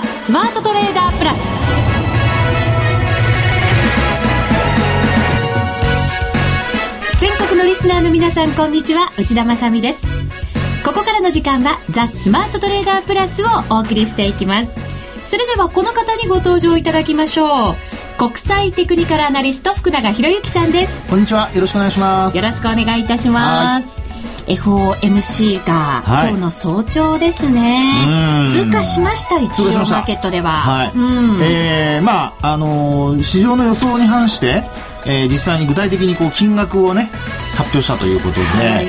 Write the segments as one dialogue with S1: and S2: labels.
S1: ザ・スマートトレーダープラス。全国のリスナーの皆さんこんにちは。内田まさです。ここからの時間はザ・スマートトレーダープラスをお送りしていきます。それではこの方にご登場いただきましょう。国際テクニカルアナリスト福永博之さんです。
S2: こんにちは。よろしくお願いします。
S1: よろしくお願いいたします FOMC が、はい、今日の早朝ですね。通過しました一応マーケットでは。
S2: はい、えー、まああのー、市場の予想に反してえー、実際に具体的にこう金額をね発表したということで、は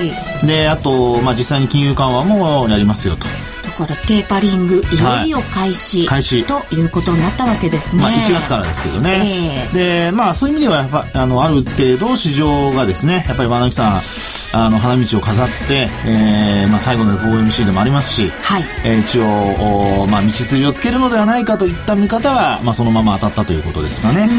S2: い、であと、まあ、実際に金融緩和もやりますよと
S1: だからテーパリングい。よいよ開始,、開始。ということになったわけですね、まあ、
S2: 1月からですけどね、えー、でまあそういう意味ではやっぱあのある程度市場がですねやっぱり和木さんあの花道を飾って、えーまあ、最後の FOMC でもありますし、はい。えー、一応、まあ、道筋をつけるのではないかといった見方は、まあ、そのまま当たったということですかね。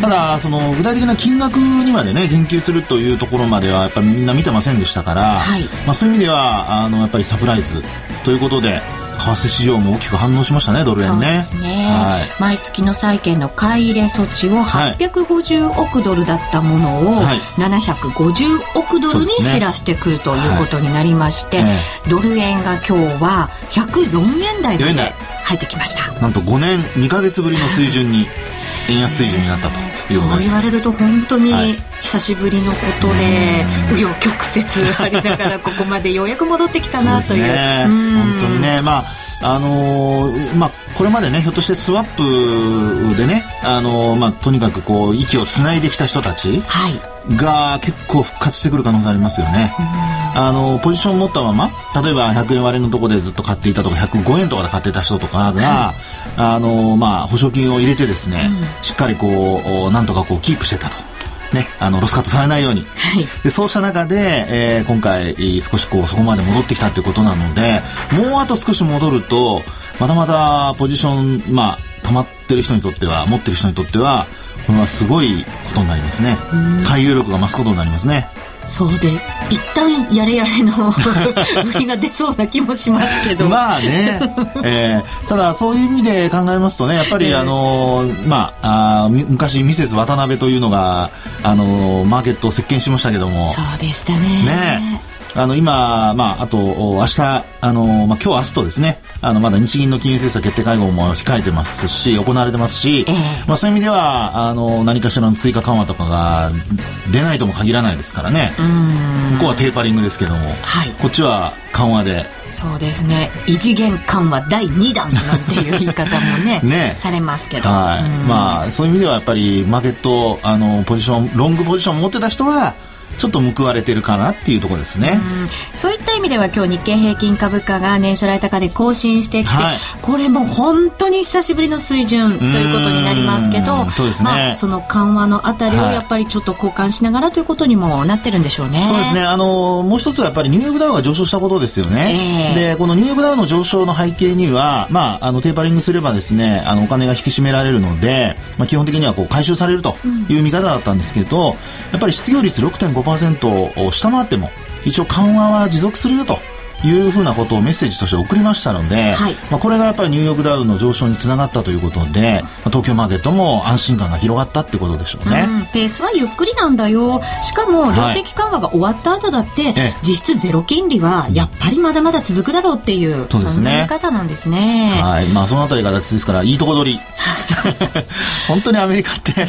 S2: ただその具体的な金額にまでね言及するというところまではやっぱりみんな見てませんでしたから、はい。まあ、そういう意味ではあのやっぱりサプライズということで為替市場も大きく反応しましたねドル円ね。ね、
S1: はい、毎月の債券の買い入れ措置を850億ドルだったものを750億ドルに減らしてくるということになりまして、ねはい、ドル円が今日は104円台まで入ってきました。
S2: なんと5年2か月ぶりの水準に円安水準になったと
S1: そう言われると本当に久しぶりのことで紆余曲折 ありながらここまでようやく戻ってきたなという。ね、
S2: 本当にね、まああのー、まあ、これまでねひょっとしてスワップでね、あのー、まあ、とにかくこう息をつないできた人たちが結構復活してくる可能性ありますよね。あのポジションを持ったまま例えば100円割れのところでずっと買っていたとか105円とかで買ってた人とかが、あのまあ、保証金を入れてですね、うん、しっかりこうなんとかこうキープしてたと。ね、あのロスカットされないように、はい、でそうした中で、えー、今回少しこうそこまで戻ってきたということなのでもうあと少し戻るとまたまたポジション、まあ、溜まってる人にとっては持ってる人にとってはこれはすごいことになりますね。回遊力が増すことになりますね。
S1: そうで一旦やれやれの 売りが出そうな気もしますけど。
S2: まあね、えー、ただそういう意味で考えますとねやっぱり、えー、あのまああ昔ミセス渡辺というのがあのマーケットを席巻しましたけども。
S1: そうでしたね。
S2: ね。あの今、まあ、あと明日あの、まあ、今日明日とですねあのまだ日銀の金融政策決定会合も控えてますし行われてますし、えー、まあ、そういう意味ではあの何かしらの追加緩和とかが出ないとも限らないですからね。向こうはテーパリングですけども、はい、こっちは緩和で。
S1: そうですね。異次元緩和第2弾なんていう言い方もね ね。されますけど、
S2: はい、まあそういう意味ではやっぱりマーケットあのポジションロングポジションを持ってた人はちょっと報われてるかなっていうところですね、
S1: うそういった意味では今日日経平均株価が年初来高で更新してきて、はい、これも本当に久しぶりの水準ということになりますけどそうですね、まあ、その緩和のあたりをやっぱりちょっと交換しながらということにもなってるんでしょうね、はい、
S2: そうですね。あのもう一つはやっぱりニューヨークダウが上昇したことですよね、えー、でこのニューヨークダウの上昇の背景には、まあ、あのテーパリングすればですねあのお金が引き締められるので、まあ、基本的にはこう回収されるという見方だったんですけど、やっぱり失業率6.5% 5%を下回っても一応緩和は持続するよと。いうふうなことをメッセージとして送りましたので、はい、まあ、これがやっぱりニューヨークダウの上昇につながったということで、まあ、東京マーケットも安心感が広がったってことでしょうね、うん、
S1: ペースはゆっくりなんだよ。しかも量的緩和が終わった後だって、はい、実質ゼロ金利はやっぱりまだまだ続くだろうっていう、うん、そうですね、見方なんですね。
S2: はい。まあそのあたりがですからいいとこ取り。本当にアメリカって、ね、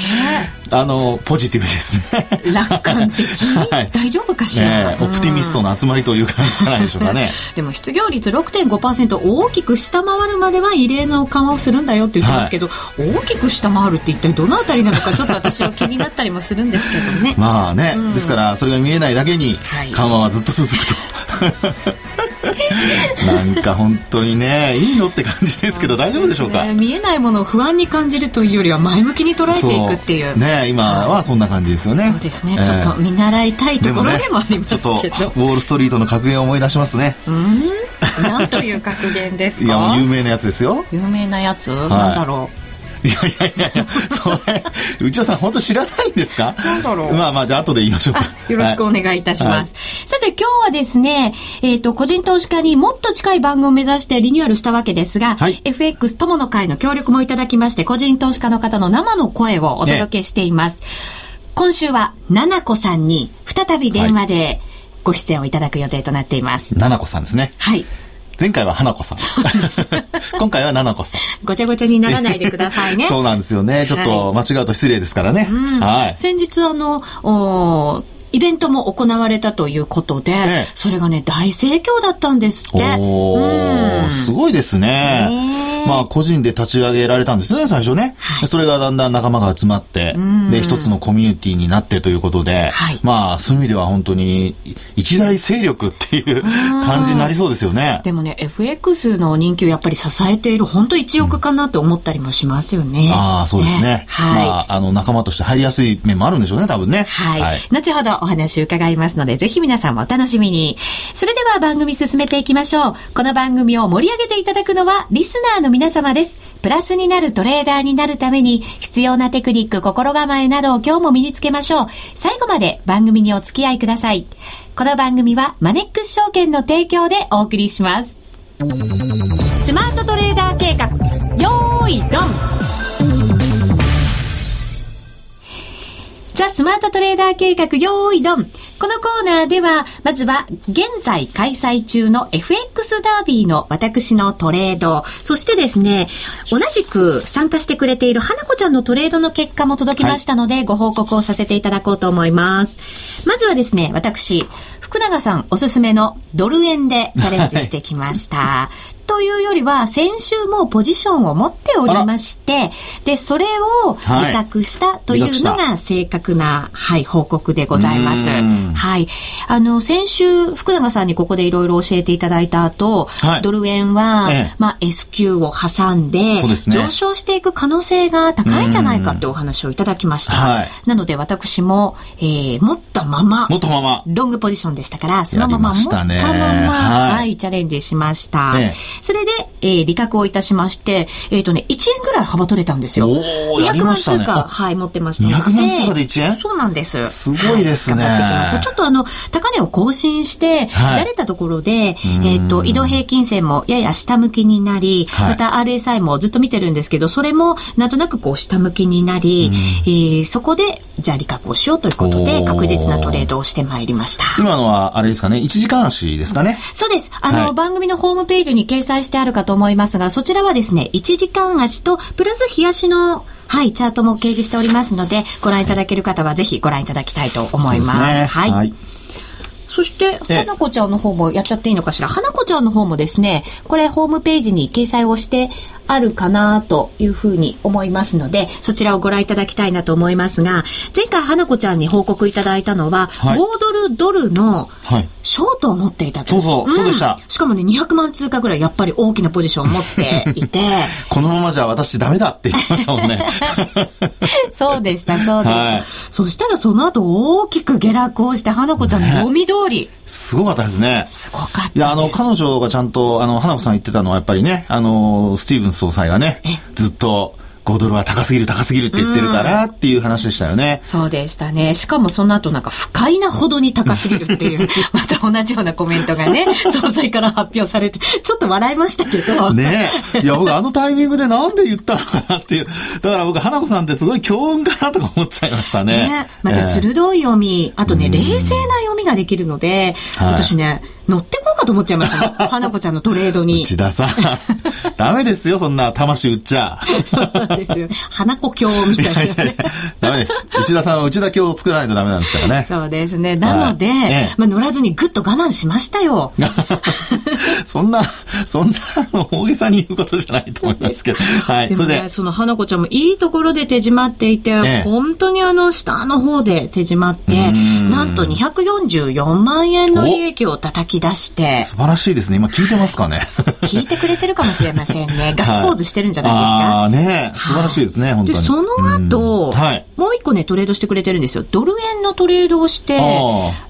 S2: あのポジティブですね。
S1: 楽観的、はい、大丈夫かしら、
S2: ね、オプティミストの集まりという感じじゃないでしょうかね
S1: でも失業率6.5%大きく下回るまでは異例の緩和をするんだよって言ってますけど、はい、大きく下回るって一体どのあたりなのかちょっと私は気になったりもするんですけどね。
S2: まあね、うん、ですからそれが見えないだけに緩和はずっと続くと、はいなんか本当にねいいのって感じですけど 大丈夫でしょうか、
S1: ね、見えないものを不安に感じるというよりは前向きに捉えていくっていう。
S2: ね今はそんな感じですよね。
S1: そうですね、えー、ちょっと見習いたいところでもありますけど、ね、
S2: ウォール・ストリートの格言を思い出しますね。
S1: うん？何という格言ですか？
S2: いや有名なやつですよ。
S1: 有名なやつ、はい、なんだろう？
S2: いやいやいやいや、それ、内田さん本当知らないんですか？
S1: なんだろう。
S2: まあまあ、じゃあ後で言いましょうか。
S1: よろしくお願いいたします。はい、さて今日はですね、えっ、ー、と、個人投資家にもっと近い番組を目指してリニューアルしたわけですが、はい、FX 友の会の協力もいただきまして、個人投資家の方の生の声をお届けしています。ね、今週は、ななこさんに再び電話でご出演をいただく予定となっています。
S2: ななこさんですね。
S1: はい。
S2: 前回は花子さん。今回は七子さん。
S1: ごちゃごちゃにならないでくださいね。
S2: そうなんですよね。ちょっと間違うと失礼ですからね。
S1: はい。先日あの、おイベントも行われたということで、ええ、それがね、大盛況だったんですって。お
S2: ー、うん、すごいですね。まあ、個人で立ち上げられたんですね、最初ね。はい、それがだんだん仲間が集まって、で、一つのコミュニティになってということで、はい、まあ、そういう意味では本当に、一大勢力っていう感じになりそうですよね。
S1: でもね、FX の人気をやっぱり支えている、本当一億かなと思ったりもしますよね。
S2: うん、ああ、そうですね。ねはい。まあ、あの、仲間として入りやすい面もあるんでしょうね、多分ね。
S1: はい。はい、後ほどお話伺いますので、ぜひ皆さんもお楽しみに。それでは番組進めていきましょう。この番組を盛り上げていただくのは、リスナーの皆様です。プラスになるトレーダーになるために、必要なテクニック、心構えなどを今日も身につけましょう。最後まで番組にお付き合いください。この番組は、マネックス証券の提供でお送りします。スマートトレーダー計画、よースマートトレーダー計画用意ドン。このコーナーでは、まずは現在開催中の FX ダービーの私のトレード、そしてですね、同じく参加してくれている花子ちゃんのトレードの結果も届きましたので、はい、ご報告をさせていただこうと思います。まずはですね、私、福永さんおすすめのドル円でチャレンジしてきました。というよりは、先週もポジションを持っておりまして、で、それを委託したというのが正確な、はい、報告でございます。はい。あの、先週、福永さんにここでいろいろ教えていただいた後、はい、ドル円は、ええ、まあ、S q を挟んで、ね、上昇していく可能性が高いんじゃないかってお話をいただきました。はい、なので、私も、えー、持ったまま、
S2: 持ったまま、
S1: ロングポジションでしたから、そのまま持ったまま、はい、はい、チャレンジしました。えそれで、えー、利確をいたしまして、えっ、ー、とね、1円ぐらい幅取れたんですよ。
S2: お200
S1: 万通貨、はい、持ってますの
S2: で。200万通貨で1円？
S1: そうなんです。
S2: すごいですね。はい、
S1: ってきました。ちょっとあの、高値を更新して、はい、慣れたところで、えっ、ー、と、移動平均線もやや下向きになり、はい、また RSI もずっと見てるんですけど、それもなんとなくこう下向きになり、えー、そこで、じゃあ利確をしようということで、確実なトレードをしてまいりました。
S2: 今のは、あれですかね、1時間足ですかね？
S1: そうです。あの、はい、番組のホームページに掲載してあるかと思いますが、そちらはですね、1時間足と、プラス冷やしのはい、チャートも掲示しておりますので、ご覧いただける方はぜひご覧いただきたいと思います。すね、はい、はいそして、花子ちゃんの方もやっちゃっていいのかしら？花子ちゃんの方もですね、これホームページに掲載をしてあるかなというふうに思いますので、そちらをご覧いただきたいなと思いますが、前回花子ちゃんに報告いただいたのは、はい、5ドルドルのショートを持っていた
S2: と。そうそう、うん、そうでした。
S1: しかもね、200万通貨ぐらいやっぱり大きなポジションを持っていて。
S2: このままじゃ私ダメだって言ってましたもんね。
S1: そうでした、そうでした。はい、そしたらその後大きく下落をして、花子ちゃんの読み通り、ね。
S2: すごかったですね。
S1: すごかった
S2: いや、あの、彼女がちゃんと、あの、花子さん言ってたのはやっぱりね、あの、スティーブン総裁がね、ずっと、5ドルは高すぎる高すぎるって言ってるからっていう話でしたよね。
S1: そうでしたね。しかもその後なんか不快なほどに高すぎるっていう、また同じようなコメントがね、総裁から発表されて、ちょっと笑いましたけど。
S2: ねいや、僕あのタイミングでなんで言ったのかなっていう。だから僕、花子さんってすごい強運かなとか思っちゃいましたね。ね
S1: また鋭い読み、あとね、冷静な読みができるので、私ね、乗ってこうかと思っちゃいましたね。花子ちゃんのトレードに。
S2: 内田さん。ダメですよ、そんな魂売っちゃ。
S1: そうですよ。花子教みたいな、ね、いやいや
S2: ダメです。内田さんは内田教を作らないとダメなんですからね。
S1: そうですね。なので、ね、まあ乗らずにぐっと我慢しましたよ。
S2: そんな、そんな大げさに言うことじゃないと思いますけど。はい。
S1: それで。その花子ちゃんもいいところで手締まっていて、本当にあの下の方で手締まって、なんと244万円の利益を叩きき出して。
S2: 素晴らしいですね。今聞いてますかね？
S1: 聞いてくれてるかもしれませんね。ガッツポーズしてるんじゃないですか？あ
S2: あね素晴らしいですね、本当に。
S1: その後、はい、もう一個ね、トレードしてくれてるんですよ。ドル円のトレードをして、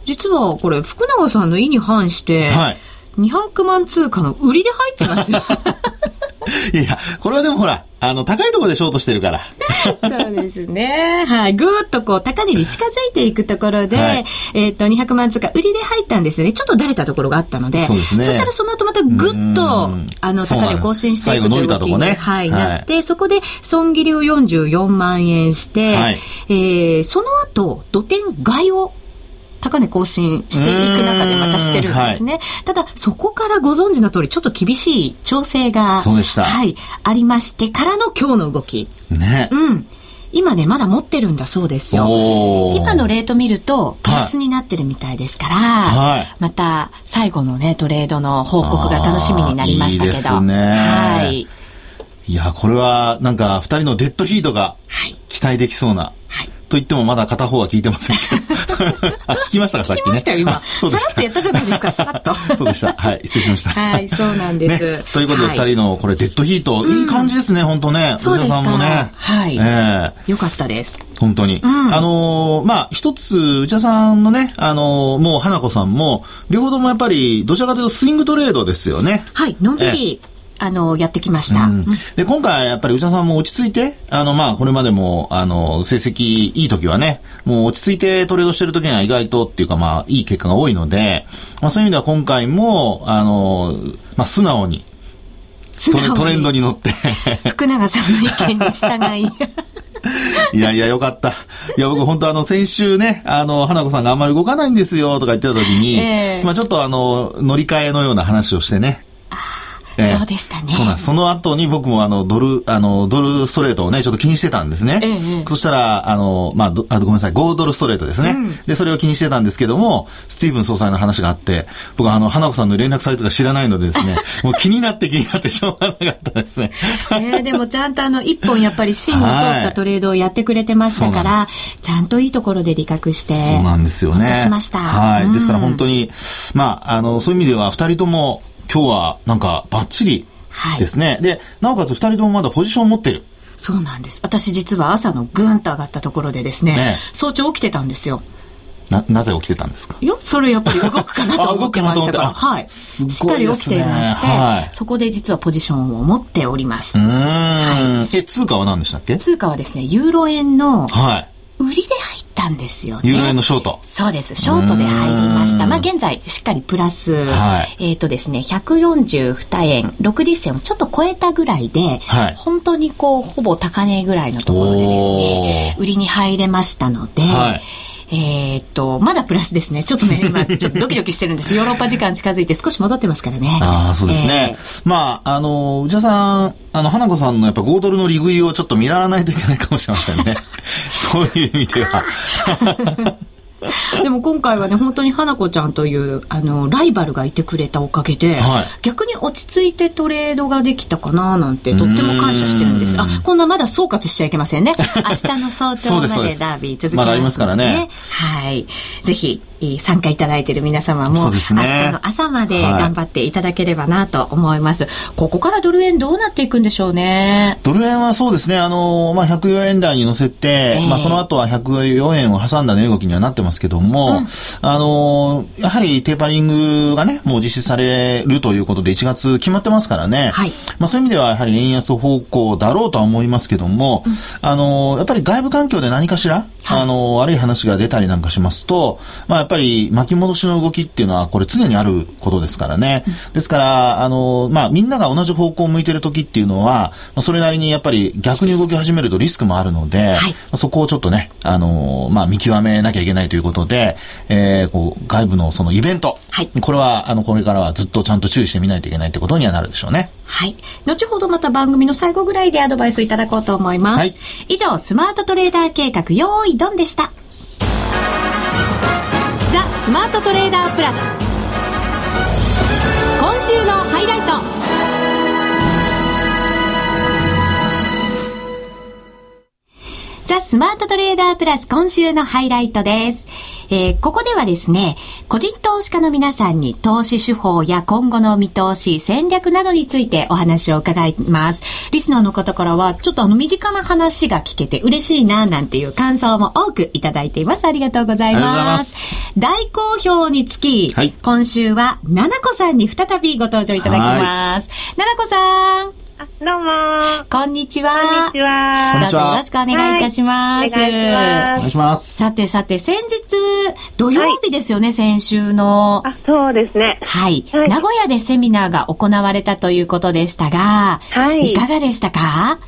S1: 実はこれ、福永さんの意に反して、はい、200万通貨の売りで入ってますよ。
S2: いやこれはでもほら、あの、高いところでショートしてるから。
S1: そうですね。はい。ぐーっとこう、高値に近づいていくところで、はい、えっ、と、200万通貨売りで入ったんですね。ちょっとだれたところがあったので、
S2: そうですね。
S1: そしたらその後またぐっと、あの、高値を更新していくという動きに、ね、はい、なって、そこで損切りを44万円して、はい、えー、その後、土点買いを高値更新していく中でまたしてるんですね。はい、ただ、そこからご存知の通り、ちょっと厳しい調整が、
S2: そうでした。
S1: はい、ありましてからの今日の動き。
S2: ね。
S1: うん。今ね、まだ持ってるんだそうですよ。今のレート見ると、プラスになってるみたいですから、はい、また最後のね、トレードの報告が楽しみになりましたけど。いい
S2: ね。はい。いや、これは、なんか、二人のデッドヒートが、期待できそうな。はい。と言ってもまだ片方は聞いてませんけど。あ、聞きましたか、さっきね。
S1: 聞きましたよ、今。そうでした。さらっとやったじゃないですか、さらっと。
S2: そうでした。はい、失礼しました。
S1: はい、そうなんです。
S2: ね、ということで、二人のこれ、デッドヒート、いい感じですね、本当ね。
S1: そうですか。さんもね。はい。
S2: え
S1: えよかったです。
S2: 本当に。あのまあ、一つ、内田さんのね、あのもう、花子さんも、両方ともやっぱり、どちらかというとスイングトレードですよね。
S1: はい、のんびり。あの、やってきました。うん、
S2: で、今回、やっぱり内田さんも落ち着いて、あの、まあ、これまでも、あの、成績いい時はね、もう落ち着いてトレードしてる時には意外とっていうか、まあ、いい結果が多いので、まあ、そういう意味では今回も、あの、まあ、素直に、トレンドに乗って。
S1: 福永さんの意見に従い。
S2: いやいや、よかった。いや、僕本当あの、先週ね、あの、花子さんがあんまり動かないんですよ、とか言ってた時に、えー、まあちょっとあの、乗り換えのような話をしてね、
S1: えー、そうでしたね。
S2: そうなんです。その後に僕もあの、ドル、あの、ドルストレートをね、ちょっと気にしてたんですね。えー、そしたら、あの、まあ、あごめんなさい、5ドルストレートですね、うん、で、それを気にしてたんですけども、スティーブン総裁の話があって、僕はあの、花子さんの連絡サイトが知らないのでですね、もう気になって気になってしょうがなかったですね。
S1: えー、でもちゃんとあの、一本やっぱり芯の通ったトレードをやってくれてましたから、ちゃんといいところで利確して。
S2: そうなんですよね。
S1: しました。
S2: はい。うん、ですから本当に、まあ、あの、そういう意味では、二人とも、今日はなんかバッチリですね。はい、で、なおかつ二人ともまだポジションを持ってる。
S1: そうなんです。私実は朝のぐんと上がったところでですね、ね早朝起きてたんですよ。
S2: な、なぜ起きてたんですか？
S1: いや、それやっぱり動くかなと思ってましたから。はい。しっかり起きていまして、はい、そこで実はポジションを持っております。
S2: うん。はい、え、通貨は何でしたっけ？
S1: 通貨はですね、ユーロ円の、
S2: はい。
S1: 売りで入ったんですよね。
S2: ユーロ円のショート。
S1: そうです。ショートで入りました。まあ現在しっかりプラス、はい、えっ、ー、とですね、142円60銭をちょっと超えたぐらいで、はい、本当にこう、ほぼ高値ぐらいのところでですね、売りに入れましたので、はいえー、っと、まだプラスですね。ちょっとね、今、ちょっとドキドキしてるんです。ヨーロッパ時間近づいて少し戻ってますからね。
S2: ああ、そうですね。えー、まあ、あの、内田さん、あの、花子さんのやっぱ5ドルの利食いをちょっと見らないといけないかもしれませんね。そういう意味では。
S1: でも今回はね、本当に花子ちゃんという、あの、ライバルがいてくれたおかげで、はい、逆に落ち着いてトレードができたかななんて、とっても感謝してるんです。あ、こんなまだ総括しちゃいけませんね。明日の早朝までダービー続きます、ね、
S2: まだありますからね。
S1: はい。ぜひ、参加いただいている皆様も、ね、明日の朝まで頑張っていただければなと思います、はい、ここからドル円どうなっていくんでしょうね。
S2: ドル円はそうですね。あの、まあ、104円台に乗せて、えー、まあ、その後は104円を挟んだ値動きにはなってますけども、うん、あのやはりテーパリングがねもう実施されるということで1月決まってますからね、はい、まあ、そういう意味ではやはり円安方向だろうとは思いますけども、うん、あのやっぱり外部環境で何かしら、はい、あの悪い話が出たりなんかしますと、まあ、やっぱり巻き戻しの動きっていうのは、これ常にあることですからね。ですから、あの、まあ、みんなが同じ方向を向いてる時っていうのは、それなりにやっぱり逆に動き始めるとリスクもあるので、はい、そこをちょっとね、あの、まあ、見極めなきゃいけないということで、えー、こう、外部のそのイベント、はい、これは、あの、これからはずっとちゃんと注意してみないといけないということにはなるでしょうね。
S1: はい。後ほどまた番組の最後ぐらいでアドバイスをいただこうと思います。はい、以上、スマートトレーダー計画、用意ドンでした。ザ・スマートトレーダープラス今週のハイライトザ・スマートトレーダープラス今週のハイライトです。えー、ここではですね、個人投資家の皆さんに投資手法や今後の見通し、戦略などについてお話を伺います。リスナーの方からは、ちょっとあの身近な話が聞けて嬉しいな、なんていう感想も多くいただいています。ありがとうございます。大好評につき、はい、今週は、ななこさんに再びご登場いただきます。ななこさん。
S3: どうも。
S1: こんにちは。
S3: こんにちは。
S1: どうぞよろしくお願いいたします。
S3: はい、お願
S2: いします。
S1: さてさて、先日、土曜日ですよね、はい、先週の。
S3: あ、そうですね。
S1: はい。はい、名古屋でセミナーが行われたということでしたが、はい。いかがでしたか？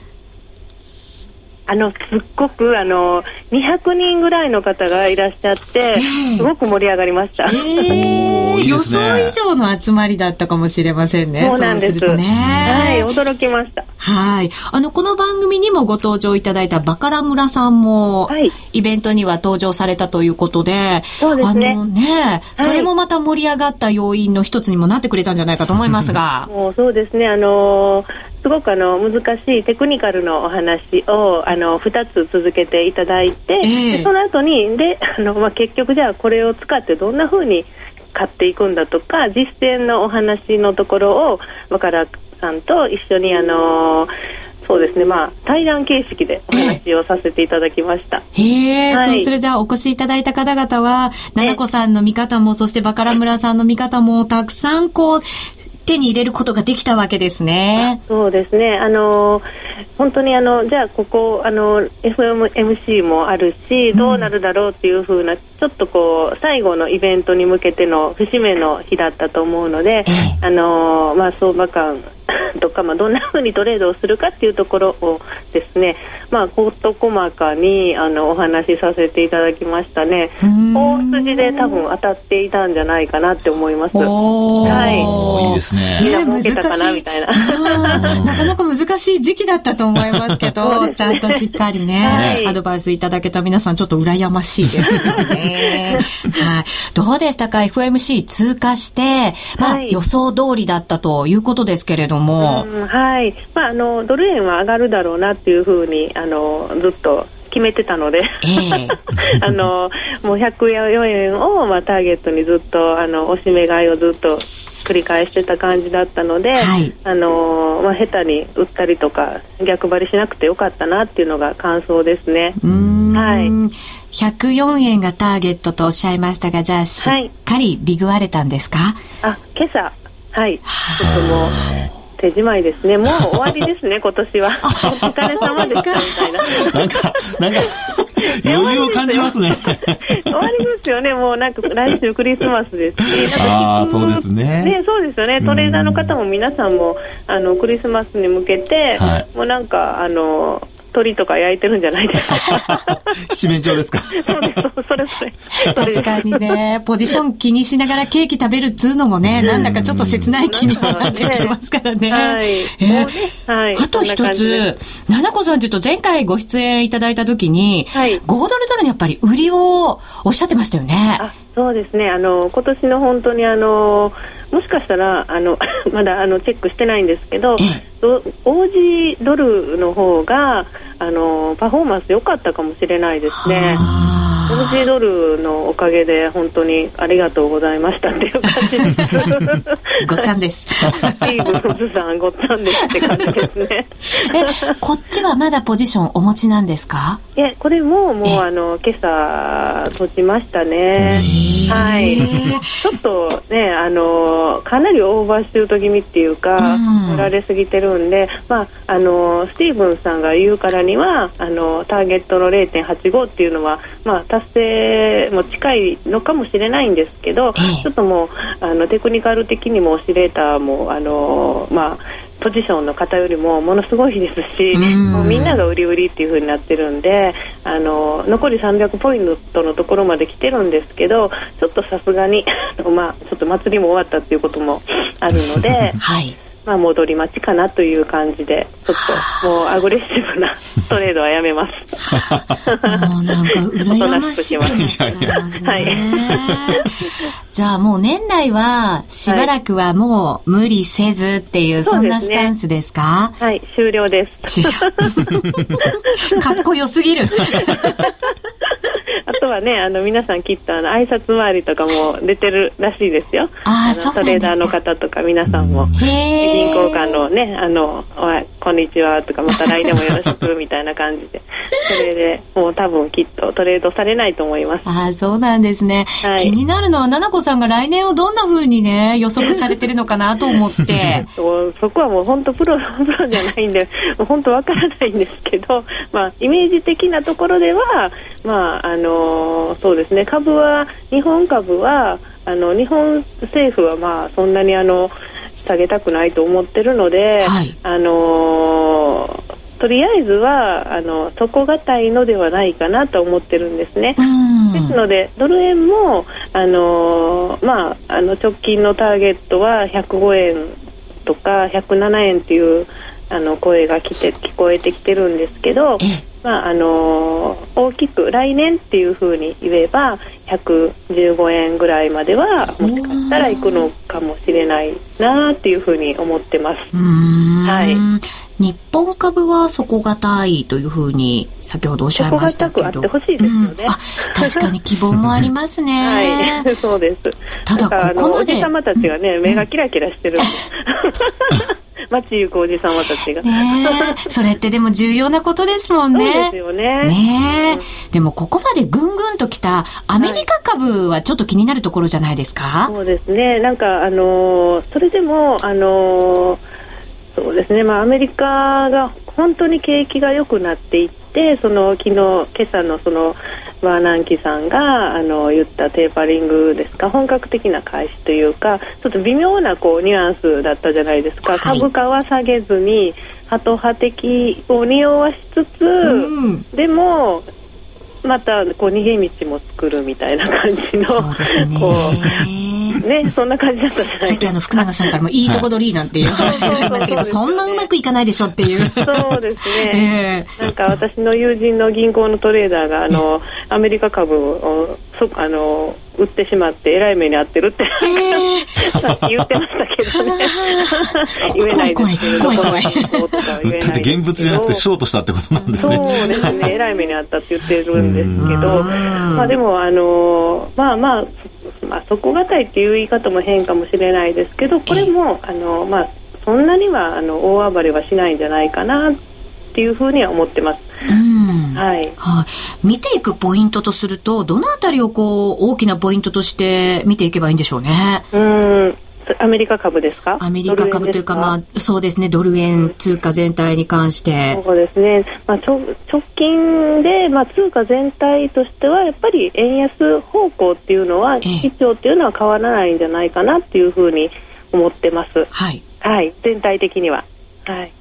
S3: あの、すっごく、あの、200人ぐらいの方がいらっしゃって、すごく盛り上がりました。え
S1: ー、予想以上の集まりだったかもしれませんね。
S3: そうなんです。すね、はい、驚きました。
S1: はい。あの、この番組にもご登場いただいたバカラ村さんも、はい、イベントには登場されたということで、
S3: そうですね。
S1: あのね、それもまた盛り上がった要因の一つにもなってくれたんじゃないかと思いますが。
S3: もうそうですね、あのーすごくあの難しいテクニカルのお話をあの2つ続けていただいて、えー、その後にであのまあ結局じゃあこれを使ってどんなふうに買っていくんだとか実践のお話のところを若らさんと一緒にあのそうですね、まあ、対談形式でお話をさせていただきました。
S1: へえ、はい、そうするじゃあお越しいただいた方々は、奈々子さんの見方も、そしてバカラ村さんの見方も、たくさんこう、手に入れることができたわけですね。
S3: そうですね。あの本当にあのじゃあここあの FMC もあるしどうなるだろうっていう風な、うん、ちょっとこう最後のイベントに向けての節目の日だったと思うので、あのまあ相場感 とか、まあ、どんなふうにトレードをするかっていうところをですね、まあ、事細かにあのお話しさせていただきましたね。大筋で多分当たっていたんじゃないかなって思います。
S2: はい。いいですね。
S3: みんな儲けたかなみたいな。
S1: なかなか難しい時期だったと思いますけど、ね、ちゃんとしっかりね、はい、アドバイスいただけた皆さんちょっと羨ましいですね。はい、どうでしたか？FMC 通過して、まあ、予想通りだったということですけれども、
S3: うん、はい。まあ、あのドル円は上がるだろうなっていうふうにあのずっと決めてたので、えー、あのもう104円を、まあ、ターゲットにずっとあのおしめ買いをずっと繰り返してた感じだったので、はい、あのまあ、下手に売ったりとか逆張りしなくてよかったなっていうのが感想ですね。
S1: はい、104円がターゲットとおっしゃいましたがじゃあしっかりリグわれたんですか、はい、
S3: あ今朝。はい。ちょっともう手仕舞いですね。もう終わりですね、今年は。お疲れ様でしたみたいな。なんか、
S2: なんか、余裕を感じますね。
S3: 終わりですよね、もうなんか来週クリスマスですし。
S2: ああ、そうですね。
S3: ね、そうですよね。トレーダーの方も皆さんも、あの、クリスマスに向けて、はい、もうなんか、あの、鳥とか焼いてるんじゃないですか。
S2: 七面鳥ですか？
S3: そうです、それそれ。確
S1: かにね、ポジション気にしながらケーキ食べるっつうのもね、なんだかちょっと切ない気にはなってきますからね。はい。えー、はい。あと一つ、ななこさんちょっと前回ご出演いただいた時に、はい、5ドルドルにやっぱり売りをおっしゃってましたよね。
S3: あそうですね。あの、今年の本当にあの、もしかしたらあの まだあのチェックしてないんですけど、オージードルの方があのパフォーマンス良かったかもしれないですね。40ドルのおかげで本当にありがとうございましたっていう感じです。
S1: ごちゃんです。
S3: スティーブ・ロズさん、ごちゃんですって感じですね。
S1: え、こっちはまだポジションお持ちなんですか？
S3: いや、これももうあの、今朝閉じましたね。はい。ちょっとね、あの、かなりオーバーシュート気味っていうか、売られすぎてるんで、まあ、あの、スティーブンさんが言うからには、あの、ターゲットの0.85っていうのは、まあ、達成も近いのかもしれないんですけど、ちょっともうあのテクニカル的にもオシレーターもあの、まあ、ポジションの方よりもものすごいですし、もうみんなが売り売りっていう風になってるんであの残り300ポイントのところまで来てるんですけどちょっとさすがに まあ、ちょっと祭りも終わったっていうこともあるので。はいまあ、戻り待ちかなという感じで、ちょっともうアグレッシブな トレードはやめます。
S1: もうなんか羨ましい。はい。じゃあもう年内はしばらくはもう無理せずっていう、そんなスタンスですか、
S3: はい、終了です。
S1: かっこよすぎる。
S3: あととはねあの皆さんきっとあの挨拶回りとかも出てるらしいですよ。あのトレーダーの方とか皆さんも。銀行間のねあの「こんにちは」とか「また来年もよろしく」みたいな感じで。それでもう多分きっとトレードされないと思います。
S1: あそうなんですね、はい、気になるのは奈々子さんが来年をどんなふうにね予測されてるのかなと思って。
S3: そこはもう本当プロプロじゃないんで本当わからないんですけど、まあ、イメージ的なところでは、まああのそうですね。株は日本株はあの日本政府はまあそんなにあの下げたくないと思ってるので、はい、あのとりあえずはあの底堅いのではないかなと思ってるんですね。ですのでドル円もあの、まあ、あの直近のターゲットは105円とか107円っていうあの声が来て聞こえてきてるんですけど、まああの大きく来年っていうふうに言えば115円ぐらいまではもしかしたら行くのかもしれないなっていうふうに思ってます。は
S1: い日本株は底堅いというふうに先ほどおっしゃいましたけど。
S3: 底堅くあってほしいですよね。うん、あ、
S1: 確かに希望もありますね。
S3: はい、そうです。ただここまで。おじ様たちがね、目がキラキラしてるんで。街行くおじさまたちが。
S1: ねそれってでも重要なことですもんね。
S3: そうですよね。
S1: ね、うん、でもここまでぐんぐんときたアメリカ株はちょっと気になるところじゃないですか、
S3: はい、そうですね。なんかあのー、それでもあのー、そうですね。まあアメリカが本当に景気が良くなっていって、その昨日今朝のそのワーナンキさんがあの言ったテーパリングですか本格的な開始というかちょっと微妙なこうニュアンスだったじゃないですか、はい、株価は下げずにハト派的を匂わしつつ、うん、でもまたこう逃げ道も作るみたいな感じの、ね、こうねそんな感じだったじゃないですか。
S1: さっきあの福永さんからもいいとこ取りなんていう話がありましたけどそんなうまくいかないでしょっていう。
S3: そうですね、えー、なんか私の友人の銀行のトレーダーがあの、アメリカ株をそあの売ってしまってえらい目に遭ってるって。さっき言ってましたけどね。言えないですけど。
S1: 怖い。
S2: だって現物じゃなくてショートしたってことなんですね。
S3: そうですね。えらい目に遭ったって言ってるんですけど。まあでもあのまあまあまあ底堅いっていう言い方も変かもしれないですけどこれもあのまあそんなにはあの大暴れはしないんじゃないかなっていうふうには思ってます。はい、
S1: はい、見ていくポイントとするとどのあたりをこう大きなポイントとして見ていけばいいんでしょうね？
S3: うんアメリカ株ですか？
S1: アメリカ株というか、まあ、そうですね、ドル円通貨全体に関して。
S3: そうですね、まあ、直近で、まあ、通貨全体としては、やっぱり円安方向っていうのは、基調っていうのは変わらないんじゃないかなっていうふうに思ってます。
S1: はい。
S3: はい、全体的には。はい。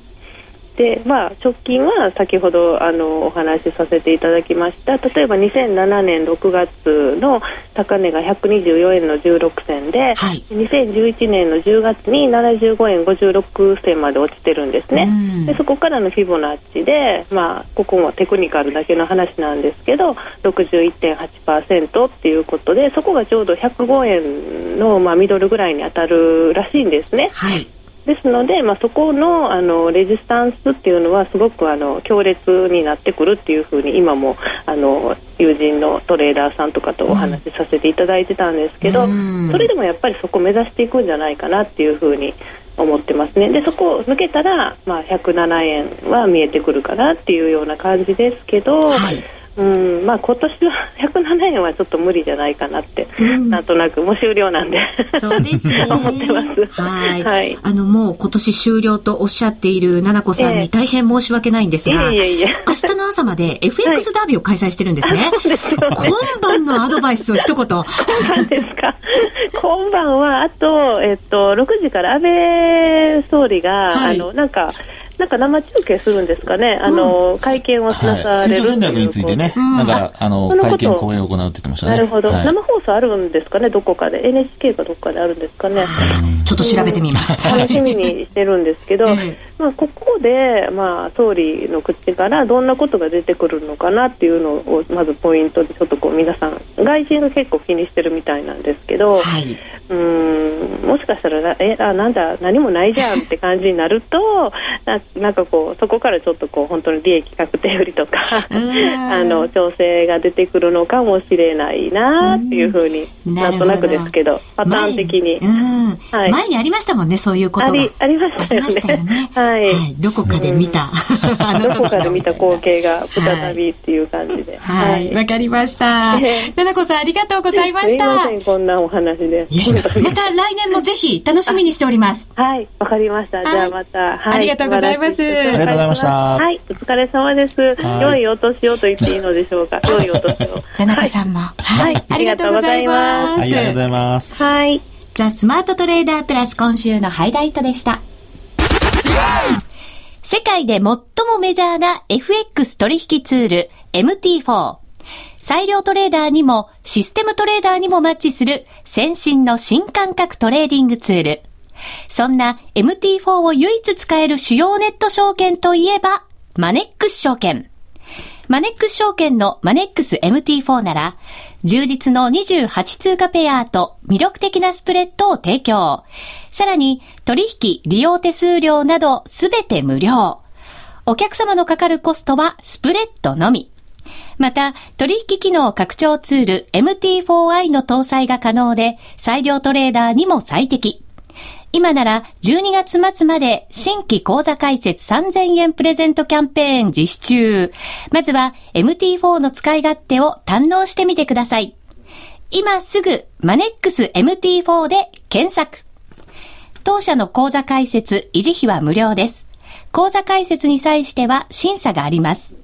S3: でまあ、直近は先ほどあのお話しさせていただきました。例えば2007年6月の高値が124円の16銭で、はい、2011年の10月に75円56銭まで落ちてるんですね。でそこからのフィボナッチで、まあ、ここもテクニカルだけの話なんですけど61.8%っていうことでそこがちょうど105円の、まあ、ミドルぐらいに当たるらしいんですね。
S1: はい
S3: ですので、まあ、そこのあのレジスタンスっていうのはすごくあの強烈になってくるっていうふうに今もあの友人のトレーダーさんとかとお話しさせていただいてたんですけど、うん、それでもやっぱりそこを目指していくんじゃないかなっていうふうに思ってますね。でそこを抜けたら、まあ、107円は見えてくるかなっていうような感じですけど、はいうんまあ、今年は107円はちょっと無理じゃないかなって、うん、なんとなくもう終了なんで。
S1: そうですね。
S3: 思ってます。
S1: はい。はい、あのもう今年終了とおっしゃっている奈々子さんに大変申し訳ないんですが、えー、いやいや明日の朝まで FX ダービーを開催してるんですね、はい、今晩のアドバイスを一言。
S3: 今晩ですか。今晩はあと、えっと、6時から安倍総理が、はい、あのなんかなんか生中継するんですかね、あの、会見をなされる、はい、
S2: 成長戦略についてね、なんか、あの、会見、講演を行うって言ってましたね。
S3: なるほど、生放送あるんですかね、どこかで、NHK かどこかであるんですかね？
S1: ちょっと調べてみます。
S3: 楽しみにしてるんですけど、まあ、ここで、まあ、総理の口からどんなことが出てくるのかなっていうのを、まずポイントで、ちょっとこう、皆さん、外人が結構気にしてるみたいなんですけど、はい、うん。もしかしたらえあなんだ何もないじゃんって感じになるとなんかこうそこからちょっとこう本当に利益確定売りとかあの調整が出てくるのかもしれないなっていうふうになんとなくですけどパターン的に、
S1: はい、前にありましたもんねそういうことがあり
S3: ありましたよね。はい、はい、
S1: どこかで見た、
S3: どこかで見た光景が再びっていう感じで。
S1: はい。わ、かりました。ななこさんありがとうございました。
S3: すみませんこんなお話で。
S1: また来年もぜひ楽しみにしております。
S3: はい。わかりました。じゃあまた、
S1: ありがとうございますあ
S2: りがとうございました。
S3: はいお疲れ様です。良いお年をと言っていいのでしょうか。良いお年を。
S1: 田中さんも。はい。ありがとうございます。
S2: ありがとうございます。
S3: はい。
S1: ザ・スマートトレーダープラス今週のハイライトでした。世界で最もメジャーな FX 取引ツール MT4 裁量トレーダーにもシステムトレーダーにもマッチする先進の新感覚トレーディングツール。そんな MT4 を唯一使える主要ネット証券といえば、マネックス証券。マネックス証券のマネックス MT4 なら、充実の28通貨ペアと魅力的なスプレッドを提供。さらに、取引、利用手数料などすべて無料。お客様のかかるコストはスプレッドのみ。また、取引機能拡張ツール MT4i の搭載が可能で、裁量トレーダーにも最適。今なら12月末まで新規講座開設3000円プレゼントキャンペーン実施中。まずは MT4 の使い勝手を堪能してみてください。今すぐマネックス MT4 で検索。当社の講座開設、維持費は無料です。講座開設に際しては審査があります。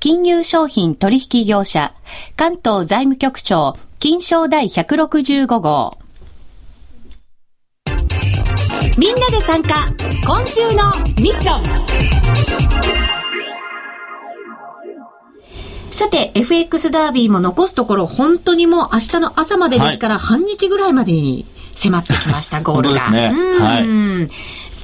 S1: 金融商品取引業者、関東財務局長、金賞第165号。みんなで参加、今週のミッション。さて、FX ダービーも残すところ、本当にもう明日の朝までですから、はい、半日ぐらいまでに迫ってきました、ゴールが。
S2: ですね。はい。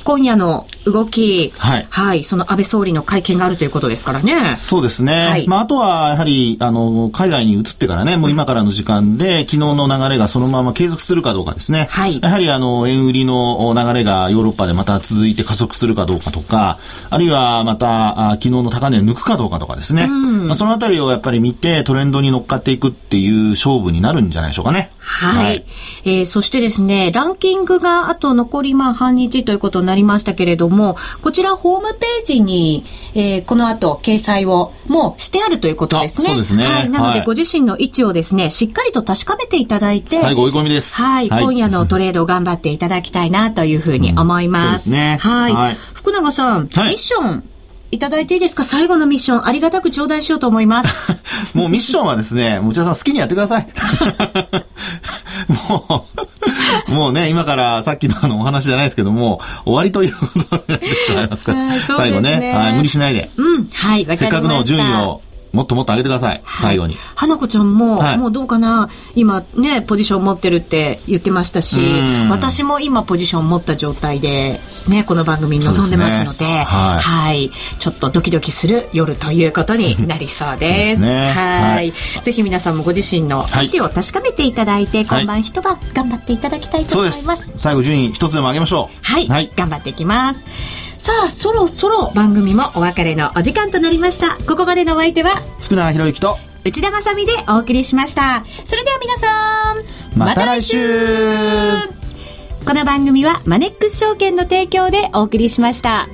S1: 今夜の動き、はい、はい、その安倍総理の会見があるということですからね。
S2: そうですね。はい、まあ、あとは、やはり、あの、海外に移ってからね、もう今からの時間で、昨日の流れがそのまま継続するかどうかですね。はい。やはり、あの、円売りの流れがヨーロッパでまた続いて加速するかどうかとか、あるいはまた、あ昨日の高値を抜くかどうかとかですね。うん、まあ、そのあたりをやっぱり見て、トレンドに乗っかっていくっていう勝負になるんじゃないでしょうかね。
S1: はい。はい、えー、そしてですね、ランキングがあと残りまあ半日ということになりましたけれども、こちらホームページに、えー、この後掲載をもうしてあるということですね。
S2: そうですね。
S1: はい。なので、ご自身の位置をですね、しっかりと確かめていただいて、
S2: 最後追い込みです。
S1: はい。はい、今夜のトレードを頑張っていただきたいなというふうに思います。うん、ね。はい。はい、福永さん、はい、ミッション、いただいていいですか？最後のミッション、ありがたく頂戴しようと思います。
S2: もうミッションはですね、内田さん好きにやってください。もう、もうね、今からさっきのあのお話じゃないですけども、終わりということになってしまいますから、最後ね、はい、無理しないで。
S1: うん、はい、
S2: せっかくの順位をもっともっと上げてください、はい、最後に。
S1: 花子ちゃんも、はい、もうどうかな、今ね、ポジション持ってるって言ってましたし、私も今ポジション持った状態で、ね、この番組に臨んでますので、でね、はい、はい、ちょっとドキドキする夜ということになりそうです。ですね、はい。ぜひ皆さんもご自身の位置を確かめていただいて、今晩一晩頑張っていただきたいと思います。
S2: 最後順位一つでも上げましょ
S1: う。はい、頑張っていきます。さあ、そろそろ番組もお別れのお時間となりました。ここまでのお相手は、
S2: 福永博之と、
S1: 内田まさでお送りしました。それでは皆さ
S2: ん、また来週
S1: この番組はマネックス証券の提供でお送りしました。